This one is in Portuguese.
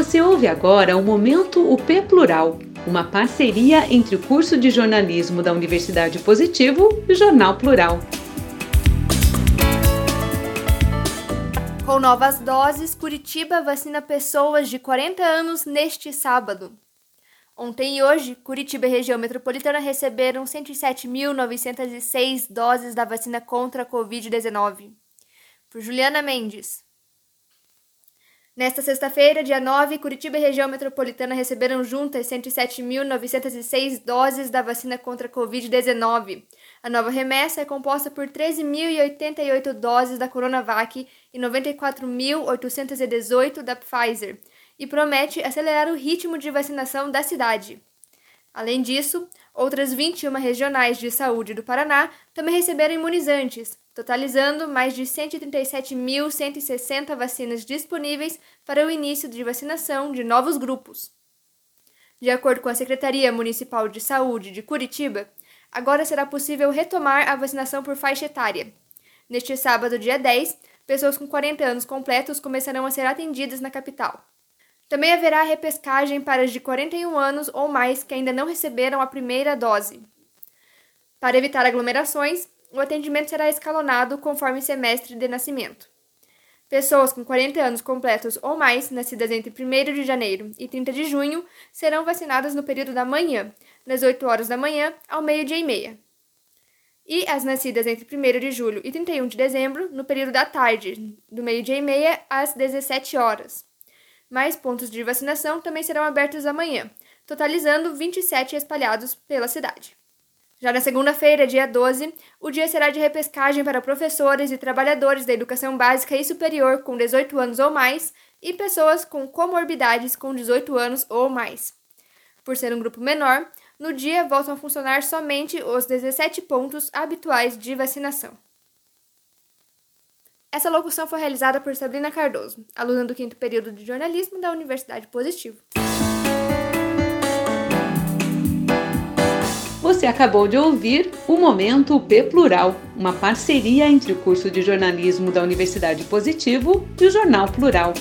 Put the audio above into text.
Você ouve agora o Momento UP Plural, uma parceria entre o curso de jornalismo da Universidade Positivo e o Jornal Plural. Com novas doses, Curitiba vacina pessoas de 40 anos neste sábado. Ontem e hoje, Curitiba e região metropolitana receberam 107.906 doses da vacina contra a Covid-19. Por Juliana Mendes. Nesta sexta-feira, dia 9, Curitiba e região metropolitana receberam juntas 107.906 doses da vacina contra a Covid-19. A nova remessa é composta por 13.088 doses da Coronavac e 94.818 da Pfizer e promete acelerar o ritmo de vacinação da cidade. Além disso, outras 21 regionais de saúde do Paraná também receberam imunizantes, totalizando mais de 137.160 vacinas disponíveis para o início de vacinação de novos grupos. De acordo com a Secretaria Municipal de Saúde de Curitiba, agora será possível retomar a vacinação por faixa etária. Neste sábado, dia 10, pessoas com 40 anos completos começarão a ser atendidas na capital. Também haverá repescagem para os de 41 anos ou mais que ainda não receberam a primeira dose. Para evitar aglomerações, o atendimento será escalonado conforme semestre de nascimento. Pessoas com 40 anos completos ou mais, nascidas entre 1 de janeiro e 30 de junho, serão vacinadas no período da manhã, das 8 horas da manhã ao meio-dia e meia. E as nascidas entre 1 de julho e 31 de dezembro, no período da tarde, do meio-dia e meia às 17 horas. Mais pontos de vacinação também serão abertos amanhã, totalizando 27 espalhados pela cidade. Já na segunda-feira, dia 12, o dia será de repescagem para professores e trabalhadores da educação básica e superior com 18 anos ou mais e pessoas com comorbidades com 18 anos ou mais. Por ser um grupo menor, no dia voltam a funcionar somente os 17 pontos habituais de vacinação. Essa locução foi realizada por Sabrina Cardoso, aluna do quinto período de jornalismo da Universidade Positivo. Você acabou de ouvir o Momento P Plural, uma parceria entre o curso de jornalismo da Universidade Positivo e o Jornal Plural.